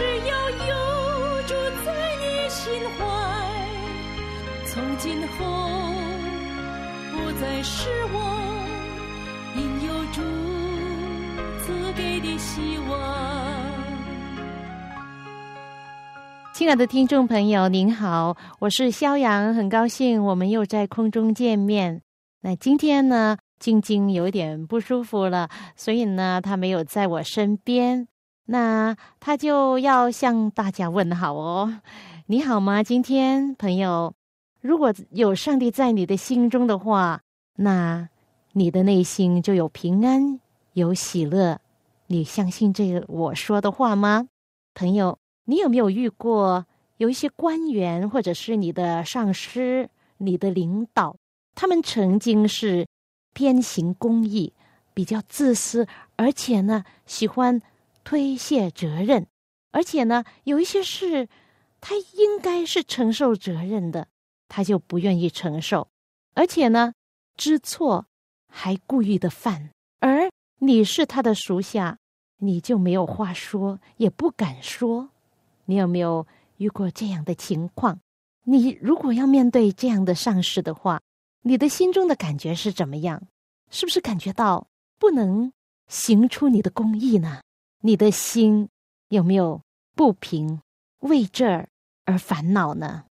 只要有主在你心怀，从今后不再失望，因有主赐给的希望。亲爱的听众朋友，您好，我是肖阳，很高兴我们又在空中见面。那今天呢，晶晶有点不舒服了，所以呢，她没有在我身边。那他就要向大家问好哦，你好吗？今天朋友，如果有上帝在你的心中的话，那你的内心就有平安，有喜乐。你相信这个我说的话吗？朋友，你有没有遇过有一些官员或者是你的上司、你的领导，他们曾经是偏行公义，比较自私，而且呢喜欢。推卸责任，而且呢，有一些事他应该是承受责任的，他就不愿意承受，而且呢，知错还故意的犯。而你是他的属下，你就没有话说，也不敢说。你有没有遇过这样的情况？你如果要面对这样的上司的话，你的心中的感觉是怎么样？是不是感觉到不能行出你的公义呢？你的心有没有不平，为这儿而烦恼呢？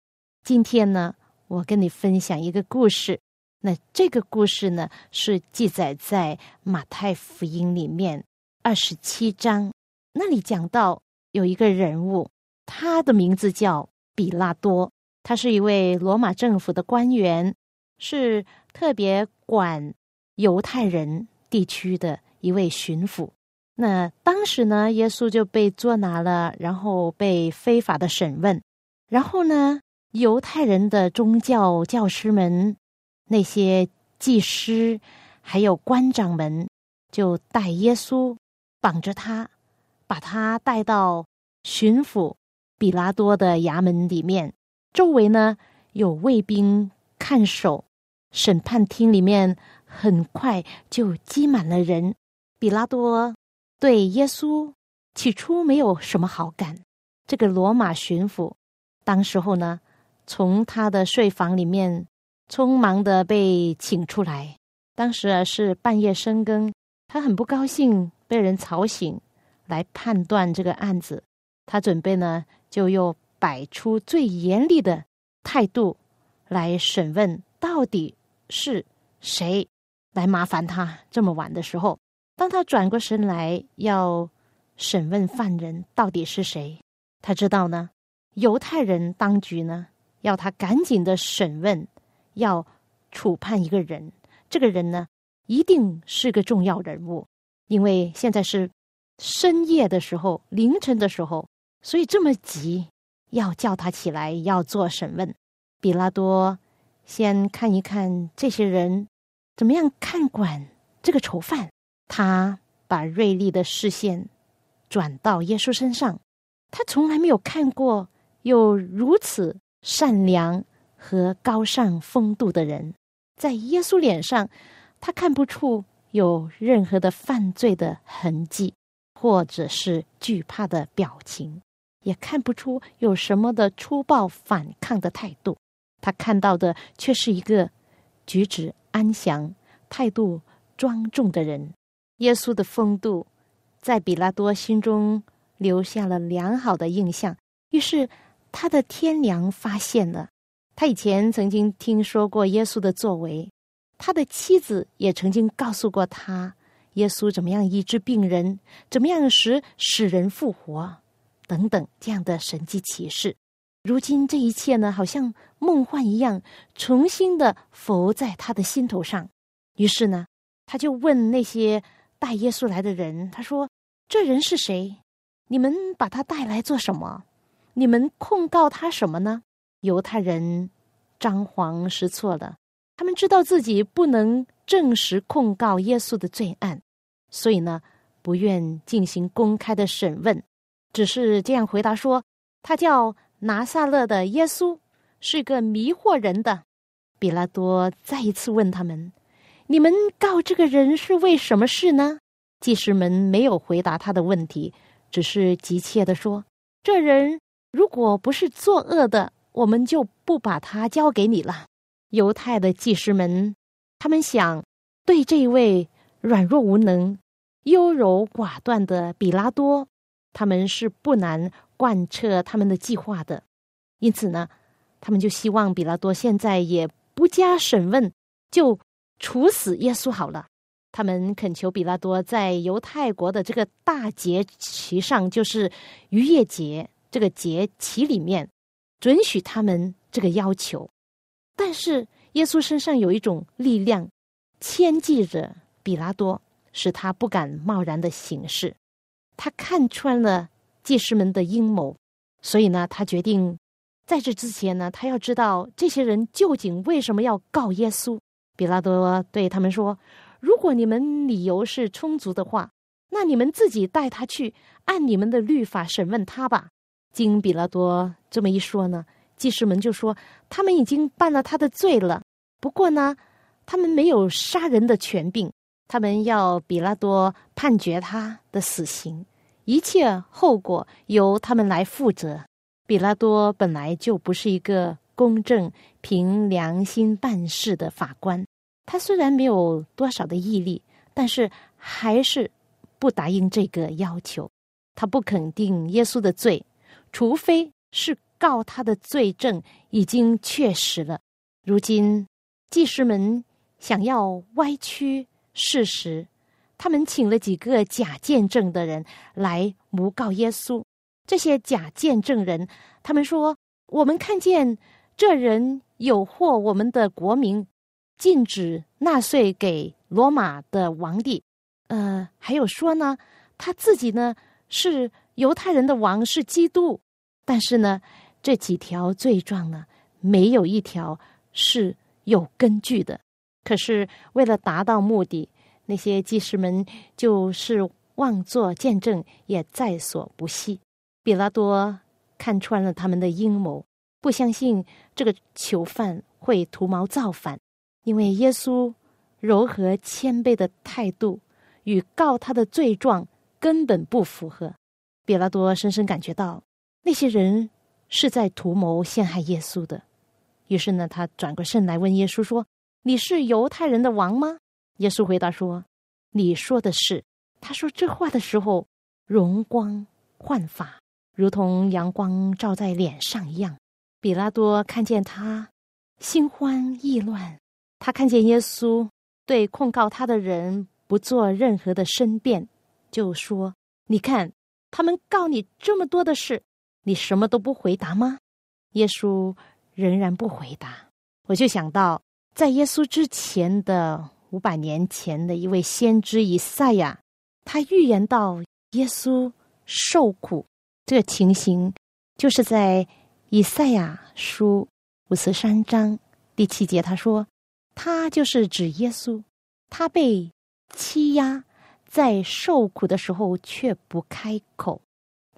今天呢，我跟你分享一个故事。那这个故事呢，是记载在马太福音里面二十七章。那里讲到有一个人物，他的名字叫比拉多，他是一位罗马政府的官员，是特别管犹太人地区的一位巡抚。那当时呢，耶稣就被捉拿了，然后被非法的审问，然后呢，犹太人的宗教教师们、那些祭师还有官长们，就带耶稣绑着他，把他带到巡抚比拉多的衙门里面，周围呢有卫兵看守，审判厅里面很快就挤满了人，比拉多。对耶稣起初没有什么好感。这个罗马巡抚，当时候呢，从他的睡房里面匆忙的被请出来。当时啊是半夜深更，他很不高兴被人吵醒，来判断这个案子。他准备呢，就又摆出最严厉的态度来审问，到底是谁来麻烦他这么晚的时候。当他转过身来要审问犯人到底是谁，他知道呢，犹太人当局呢要他赶紧的审问，要处判一个人。这个人呢一定是个重要人物，因为现在是深夜的时候，凌晨的时候，所以这么急要叫他起来要做审问。比拉多先看一看这些人怎么样看管这个囚犯。他把锐利的视线转到耶稣身上，他从来没有看过有如此善良和高尚风度的人。在耶稣脸上，他看不出有任何的犯罪的痕迹，或者是惧怕的表情，也看不出有什么的粗暴反抗的态度。他看到的却是一个举止安详、态度庄重的人。耶稣的风度在比拉多心中留下了良好的印象，于是他的天良发现了。他以前曾经听说过耶稣的作为，他的妻子也曾经告诉过他耶稣怎么样医治病人，怎么样使使人复活等等这样的神迹奇事。如今这一切呢，好像梦幻一样，重新的浮在他的心头上。于是呢，他就问那些。带耶稣来的人，他说：“这人是谁？你们把他带来做什么？你们控告他什么呢？”犹太人张皇失措了，他们知道自己不能证实控告耶稣的罪案，所以呢，不愿进行公开的审问，只是这样回答说：“他叫拿撒勒的耶稣，是个迷惑人的。”比拉多再一次问他们：“你们告这个人是为什么事呢？”祭司们没有回答他的问题，只是急切的说：“这人如果不是作恶的。”我们就不把他交给你了。犹太的祭司们，他们想对这位软弱无能、优柔寡断的比拉多，他们是不难贯彻他们的计划的。因此呢，他们就希望比拉多现在也不加审问，就处死耶稣好了。他们恳求比拉多在犹太国的这个大节期上，就是逾越节这个节期里面。准许他们这个要求，但是耶稣身上有一种力量牵系着比拉多，使他不敢贸然的行事。他看穿了祭司们的阴谋，所以呢，他决定在这之前呢，他要知道这些人究竟为什么要告耶稣。比拉多对他们说：“如果你们理由是充足的话，那你们自己带他去，按你们的律法审问他吧。”经比拉多这么一说呢，祭司们就说他们已经办了他的罪了。不过呢，他们没有杀人的权柄，他们要比拉多判决他的死刑，一切后果由他们来负责。比拉多本来就不是一个公正、凭良心办事的法官，他虽然没有多少的毅力，但是还是不答应这个要求。他不肯定耶稣的罪。除非是告他的罪证已经确实了，如今祭司们想要歪曲事实，他们请了几个假见证的人来诬告耶稣。这些假见证人，他们说：“我们看见这人有惑我们的国民，禁止纳税给罗马的王帝。呃，还有说呢，他自己呢是。”犹太人的王是基督，但是呢，这几条罪状呢，没有一条是有根据的。可是为了达到目的，那些祭司们就是妄作见证，也在所不惜。比拉多看穿了他们的阴谋，不相信这个囚犯会图谋造反，因为耶稣柔和谦卑的态度与告他的罪状根本不符合。比拉多深深感觉到，那些人是在图谋陷害耶稣的。于是呢，他转过身来问耶稣说：“你是犹太人的王吗？”耶稣回答说：“你说的是。”他说这话的时候，容光焕发，如同阳光照在脸上一样。比拉多看见他，心慌意乱。他看见耶稣对控告他的人不做任何的申辩，就说：“你看。”他们告你这么多的事，你什么都不回答吗？耶稣仍然不回答。我就想到，在耶稣之前的五百年前的一位先知以赛亚，他预言到耶稣受苦这个情形，就是在以赛亚书五十三章第七节，他说，他就是指耶稣，他被欺压。在受苦的时候却不开口，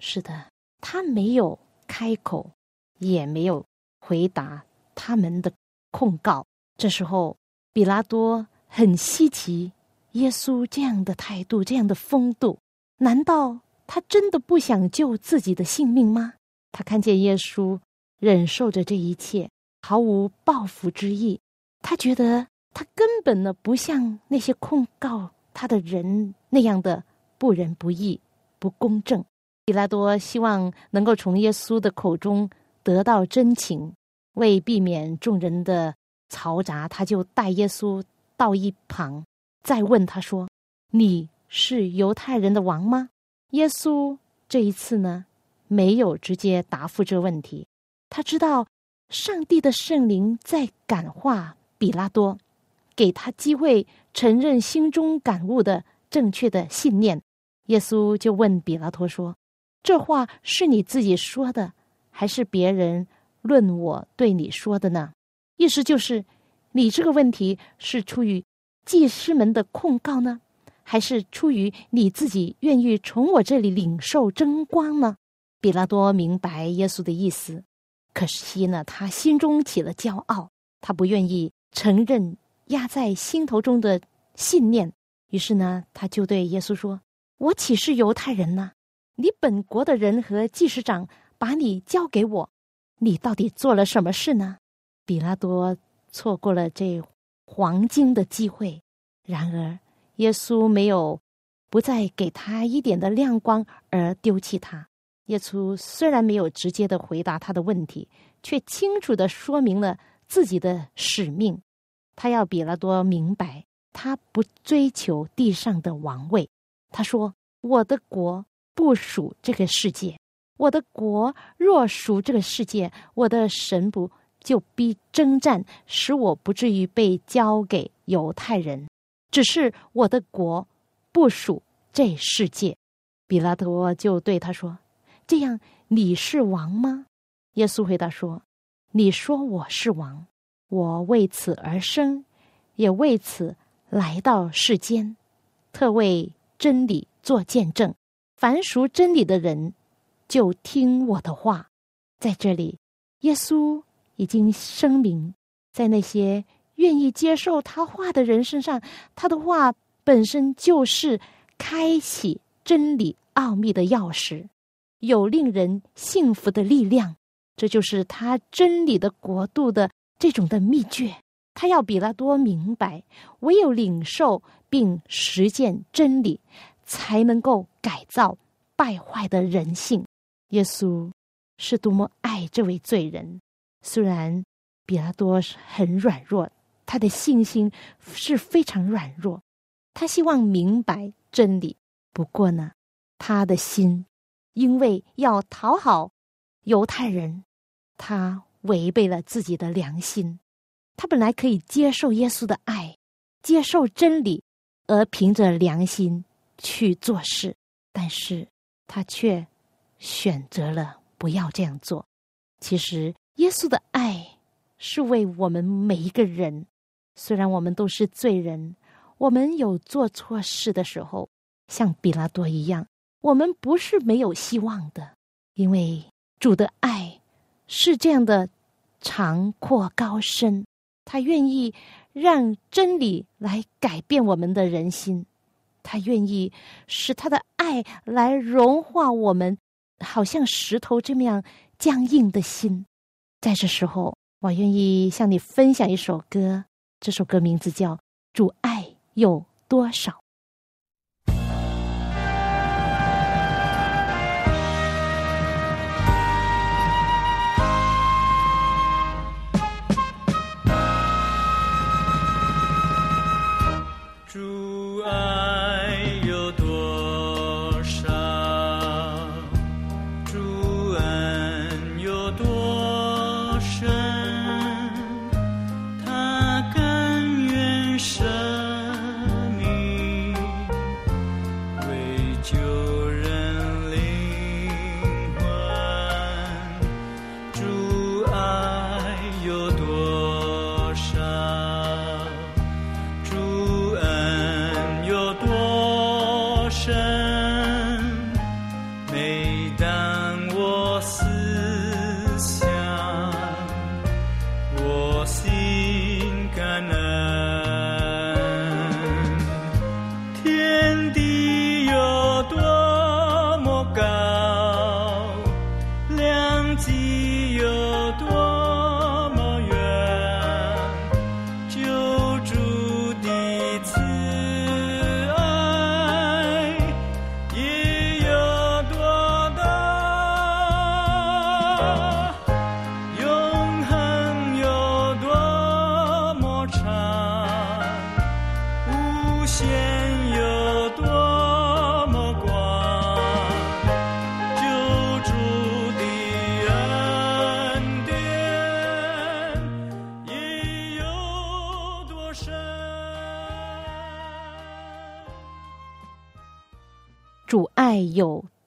是的，他没有开口，也没有回答他们的控告。这时候，比拉多很稀奇，耶稣这样的态度，这样的风度，难道他真的不想救自己的性命吗？他看见耶稣忍受着这一切，毫无报复之意，他觉得他根本呢不像那些控告。他的人那样的不仁不义、不公正，比拉多希望能够从耶稣的口中得到真情。为避免众人的嘈杂，他就带耶稣到一旁，再问他说：“你是犹太人的王吗？”耶稣这一次呢，没有直接答复这问题。他知道上帝的圣灵在感化比拉多。给他机会承认心中感悟的正确的信念，耶稣就问比拉托说：“这话是你自己说的，还是别人论我对你说的呢？意思就是，你这个问题是出于祭司们的控告呢，还是出于你自己愿意从我这里领受真光呢？比拉多明白耶稣的意思，可惜呢，他心中起了骄傲，他不愿意承认压在心头中的信念，于是呢，他就对耶稣说：“我岂是犹太人呢？”你本国的人和祭司长把你交给我，你到底做了什么事呢？比拉多错过了这黄金的机会。然而，耶稣没有不再给他一点的亮光而丢弃他。耶稣虽然没有直接的回答他的问题，却清楚的说明了自己的使命。他要比拉多明白，他不追求地上的王位。他说：“我的国。”不属这个世界，我的国若属这个世界，我的神不就必征战，使我不至于被交给犹太人。只是我的国不属这世界。比拉多就对他说：“这样你是王吗？”耶稣回答说：“你说我是王，我为此而生，也为此来到世间，特为真理做见证。”凡属真理的人，就听我的话。在这里，耶稣已经声明，在那些愿意接受他话的人身上，他的话本身就是开启真理奥秘的钥匙，有令人幸福的力量。这就是他真理的国度的这种的秘诀。他要比拉多明白，唯有领受并实践真理。才能够改造败坏的人性。耶稣是多么爱这位罪人！虽然比拉多很软弱，他的信心是非常软弱。他希望明白真理，不过呢，他的心因为要讨好犹太人，他违背了自己的良心。他本来可以接受耶稣的爱，接受真理，而凭着良心。去做事，但是他却选择了不要这样做。其实，耶稣的爱是为我们每一个人。虽然我们都是罪人，我们有做错事的时候，像比拉多一样，我们不是没有希望的。因为主的爱是这样的长阔高深，他愿意让真理来改变我们的人心。他愿意使他的爱来融化我们，好像石头这么样僵硬的心。在这时候，我愿意向你分享一首歌，这首歌名字叫《主爱有多少》。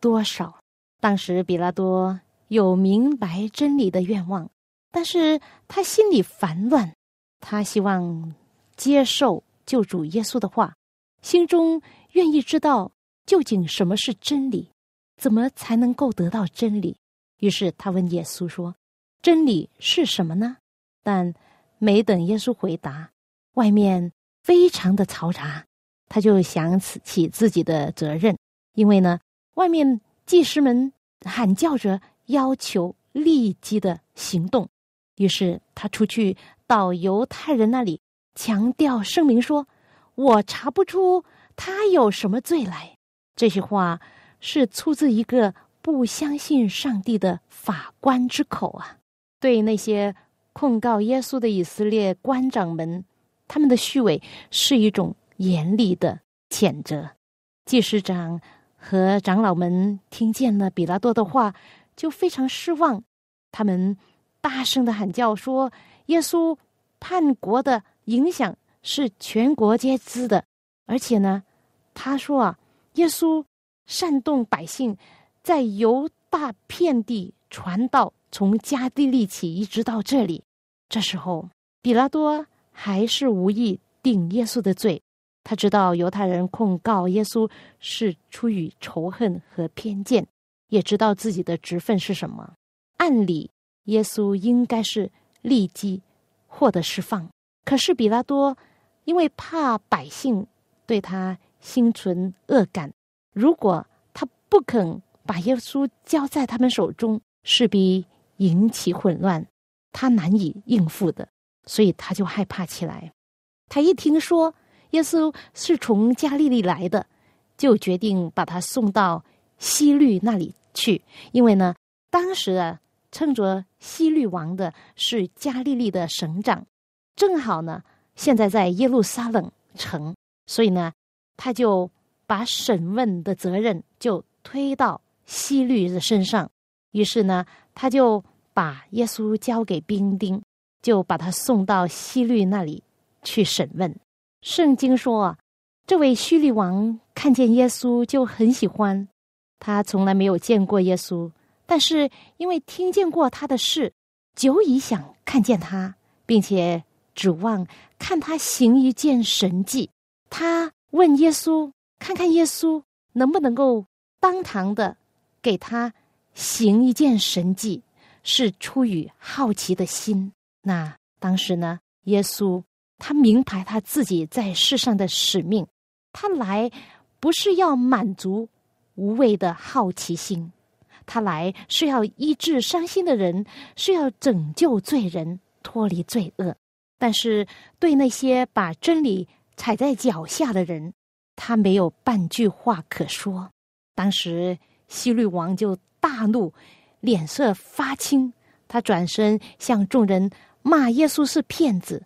多少？当时比拉多有明白真理的愿望，但是他心里烦乱，他希望接受救主耶稣的话，心中愿意知道究竟什么是真理，怎么才能够得到真理。于是他问耶稣说：“真理是什么呢？”但没等耶稣回答，外面非常的嘈杂，他就想起自己的责任，因为呢，外面祭司们喊叫着要求立即的行动。于是他出去到犹太人那里，强调声明说：“我查不出他有什么罪来。”这些话是出自一个。不相信上帝的法官之口啊！对那些控告耶稣的以色列官长们，他们的虚伪是一种严厉的谴责。祭司长和长老们听见了比拉多的话，就非常失望。他们大声的喊叫说：“耶稣叛国的影响是全国皆知的，而且呢，他说啊，耶稣煽动百姓。”在犹大遍地传道，从加地利起一直到这里。这时候，比拉多还是无意定耶稣的罪。他知道犹太人控告耶稣是出于仇恨和偏见，也知道自己的职分是什么。按理，耶稣应该是立即获得释放。可是比拉多因为怕百姓对他心存恶感，如果他不肯。把耶稣交在他们手中，势必引起混乱，他难以应付的，所以他就害怕起来。他一听说耶稣是从加利利来的，就决定把他送到西律那里去，因为呢，当时啊，称着西律王的是加利利的省长，正好呢，现在在耶路撒冷城，所以呢，他就把审问的责任就推到。西律的身上，于是呢，他就把耶稣交给兵丁，就把他送到西律那里去审问。圣经说，这位西律王看见耶稣就很喜欢，他从来没有见过耶稣，但是因为听见过他的事，久已想看见他，并且指望看他行一件神迹。他问耶稣，看看耶稣能不能够当堂的。给他行一件神迹，是出于好奇的心。那当时呢，耶稣他明白他自己在世上的使命，他来不是要满足无谓的好奇心，他来是要医治伤心的人，是要拯救罪人脱离罪恶。但是对那些把真理踩在脚下的人，他没有半句话可说。当时。西律王就大怒，脸色发青。他转身向众人骂耶稣是骗子。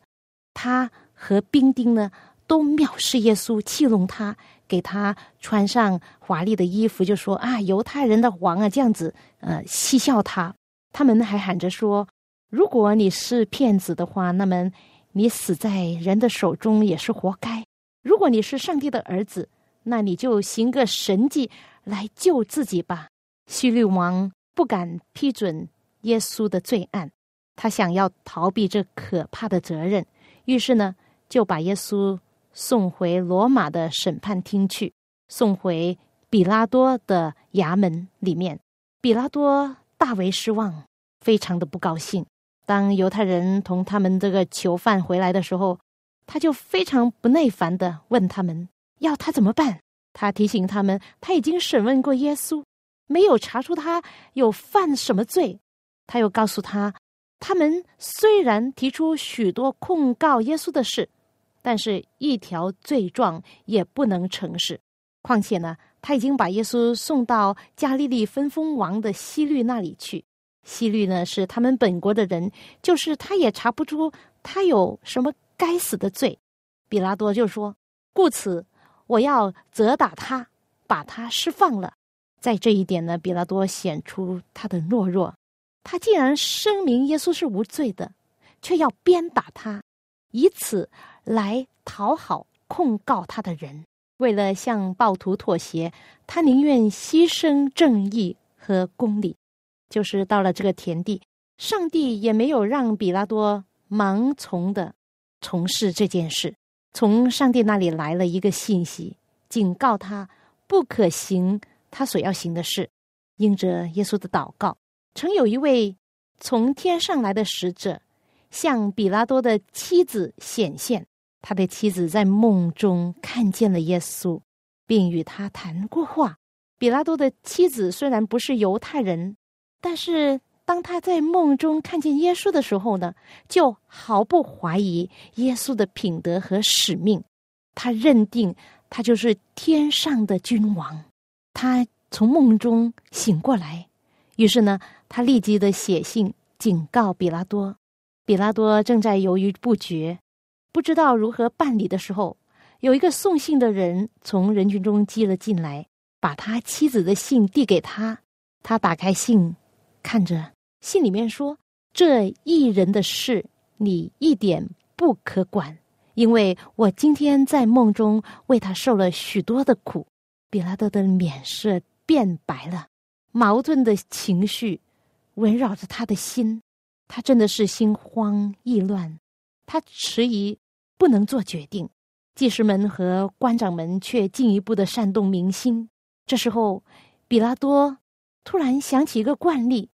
他和兵丁呢，都藐视耶稣，欺弄他，给他穿上华丽的衣服，就说啊，犹太人的王啊，这样子，呃，嬉笑他。他们还喊着说，如果你是骗子的话，那么你死在人的手中也是活该。如果你是上帝的儿子，那你就行个神迹。来救自己吧！希律王不敢批准耶稣的罪案，他想要逃避这可怕的责任，于是呢，就把耶稣送回罗马的审判厅去，送回比拉多的衙门里面。比拉多大为失望，非常的不高兴。当犹太人同他们这个囚犯回来的时候，他就非常不耐烦的问他们要他怎么办。他提醒他们，他已经审问过耶稣，没有查出他有犯什么罪。他又告诉他，他们虽然提出许多控告耶稣的事，但是一条罪状也不能成事。况且呢，他已经把耶稣送到加利利分封王的西律那里去。西律呢是他们本国的人，就是他也查不出他有什么该死的罪。比拉多就说：“故此。”我要责打他，把他释放了。在这一点呢，比拉多显出他的懦弱。他既然声明耶稣是无罪的，却要鞭打他，以此来讨好控告他的人。为了向暴徒妥协，他宁愿牺牲正义和公理，就是到了这个田地，上帝也没有让比拉多盲从的从事这件事。从上帝那里来了一个信息，警告他不可行他所要行的事。应着耶稣的祷告，曾有一位从天上来的使者向比拉多的妻子显现。他的妻子在梦中看见了耶稣，并与他谈过话。比拉多的妻子虽然不是犹太人，但是当他在梦中看见耶稣的时候呢，就毫不怀疑耶稣的品德和使命。他认定他就是天上的君王。他。从梦中醒过来，于是呢，他立即的写信警告比拉多。比拉多正在犹豫不决，不知道如何办理的时候，有一个送信的人从人群中挤了进来，把他妻子的信递给他。他打开信，看着信里面说：“这一人的事，你一点不可管，因为我今天在梦中为他受了许多的苦。”比拉多的脸色。变白了，矛盾的情绪围绕着他的心，他真的是心慌意乱，他迟疑不能做决定。祭司们和官长们却进一步的煽动民心。这时候，比拉多突然想起一个惯例，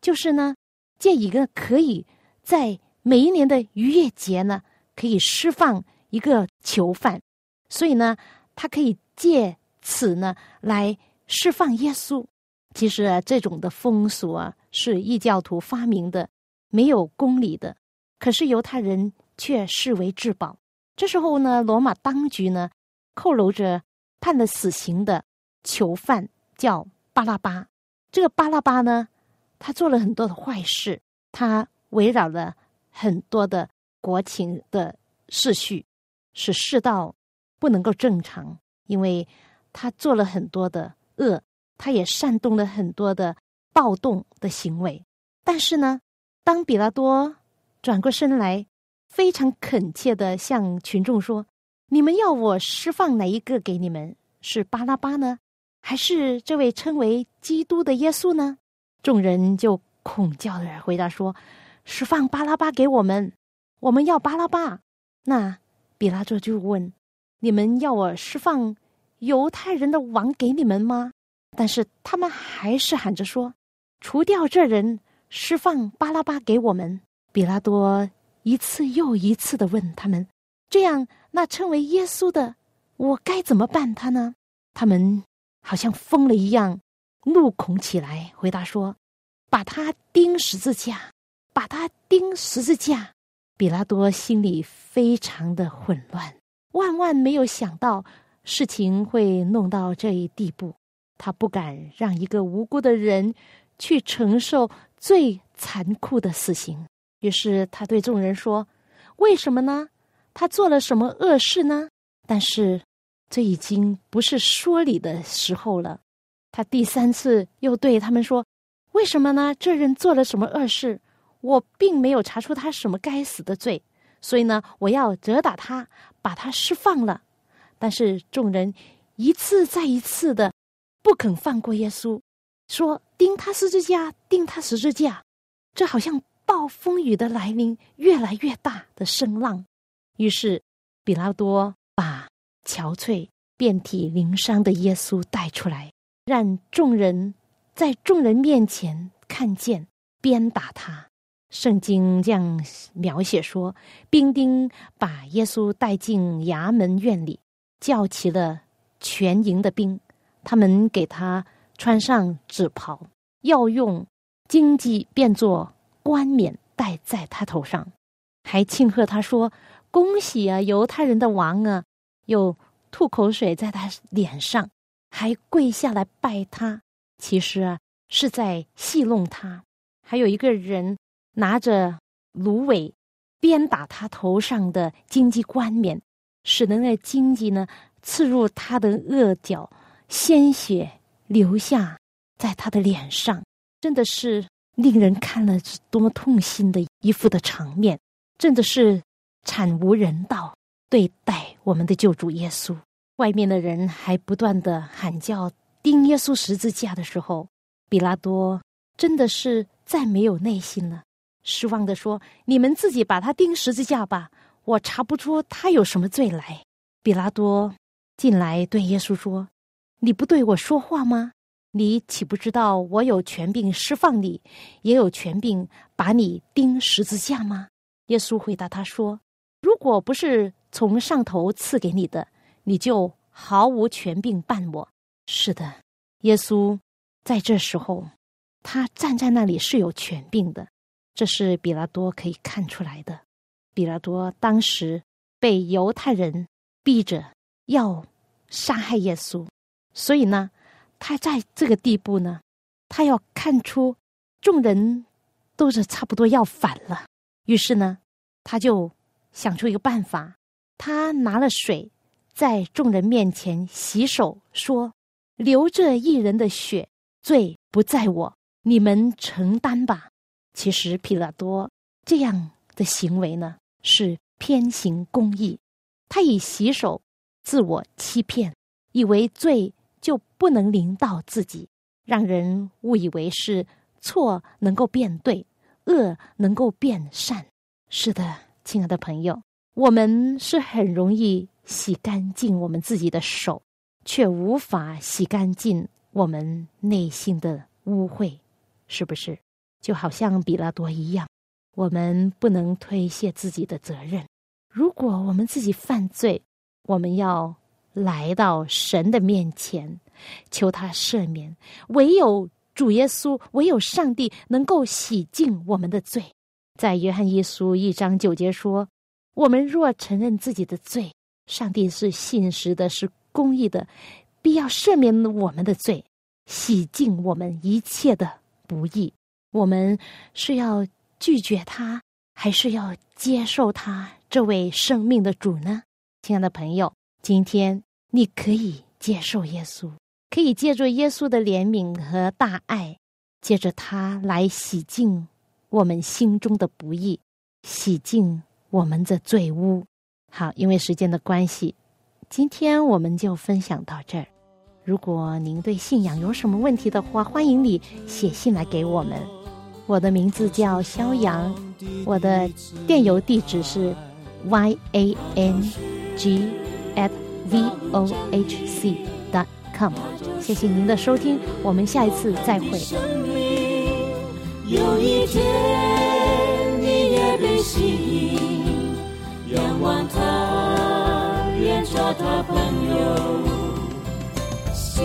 就是呢，借一个可以在每一年的逾越节呢，可以释放一个囚犯，所以呢，他可以借此呢来。释放耶稣，其实啊，这种的风俗啊，是异教徒发明的，没有公理的。可是犹太人却视为至宝。这时候呢，罗马当局呢，扣留着判了死刑的囚犯，叫巴拉巴。这个巴拉巴呢，他做了很多的坏事，他围绕了很多的国情的秩序，使世道不能够正常，因为他做了很多的。恶，他也煽动了很多的暴动的行为。但是呢，当比拉多转过身来，非常恳切的向群众说：“你们要我释放哪一个给你们？是巴拉巴呢，还是这位称为基督的耶稣呢？”众人就恐叫的回答说：“释放巴拉巴给我们，我们要巴拉巴。”那比拉多就问：“你们要我释放？”犹太人的王给你们吗？但是他们还是喊着说：“除掉这人，释放巴拉巴给我们。”比拉多一次又一次的问他们：“这样，那称为耶稣的，我该怎么办他呢？”他们好像疯了一样，怒恐起来，回答说：“把他钉十字架，把他钉十字架。”比拉多心里非常的混乱，万万没有想到。事情会弄到这一地步，他不敢让一个无辜的人去承受最残酷的死刑。于是他对众人说：“为什么呢？他做了什么恶事呢？”但是这已经不是说理的时候了。他第三次又对他们说：“为什么呢？这人做了什么恶事？我并没有查出他什么该死的罪，所以呢，我要责打他，把他释放了。”但是众人一次再一次的不肯放过耶稣，说钉他十字架，钉他十字架。这好像暴风雨的来临，越来越大的声浪。于是比拉多把憔悴、遍体鳞伤的耶稣带出来，让众人在众人面前看见，鞭打他。圣经这样描写说：兵丁把耶稣带进衙门院里。叫齐了全营的兵，他们给他穿上紫袍，要用荆棘变作冠冕戴在他头上，还庆贺他说：“恭喜啊，犹太人的王啊！”又吐口水在他脸上，还跪下来拜他。其实啊，是在戏弄他。还有一个人拿着芦苇鞭打他头上的荆棘冠冕。使得那荆棘呢刺入他的额角，鲜血流下在他的脸上，真的是令人看了多么痛心的一幅的场面，真的是惨无人道对待我们的救主耶稣。外面的人还不断的喊叫钉耶稣十字架的时候，比拉多真的是再没有耐心了，失望的说：“你们自己把他钉十字架吧，我查不出他有什么罪来。”比拉多进来对耶稣说：“你不对我说话吗？你岂不知道我有权柄释放你，也有权柄把你钉十字架吗？”耶稣回答他说：“如果不是从上头赐给你的，你就毫无权柄办我。”是的，耶稣在这时候，他站在那里是有权柄的，这是比拉多可以看出来的。比拉多当时被犹太人逼着要杀害耶稣，所以呢，他在这个地步呢，他要看出众人都是差不多要反了。于是呢，他就想出一个办法，他拿了水，在众人面前洗手，说：“流这一人的血，罪不在我，你们承担吧。”其实，皮拉多这样的行为呢，是偏行公义，他以洗手自我欺骗，以为罪就不能临到自己，让人误以为是错能够变对。恶能够变善，是的，亲爱的朋友，我们是很容易洗干净我们自己的手，却无法洗干净我们内心的污秽，是不是？就好像比拉多一样，我们不能推卸自己的责任。如果我们自己犯罪，我们要来到神的面前，求他赦免。唯有。主耶稣，唯有上帝能够洗净我们的罪。在约翰一书一章九节说：“我们若承认自己的罪，上帝是信实的，是公义的，必要赦免我们的罪，洗净我们一切的不义。”我们是要拒绝他，还是要接受他这位生命的主呢？亲爱的朋友，今天你可以接受耶稣。可以借助耶稣的怜悯和大爱，借着他来洗净我们心中的不义，洗净我们的罪污。好，因为时间的关系，今天我们就分享到这儿。如果您对信仰有什么问题的话，欢迎你写信来给我们。我的名字叫肖阳，我的电邮地址是 y a n g at v o h c dot com。谢谢您的收听，我们下一次再会。有一天你也被吸引，仰望他，愿做他朋友。心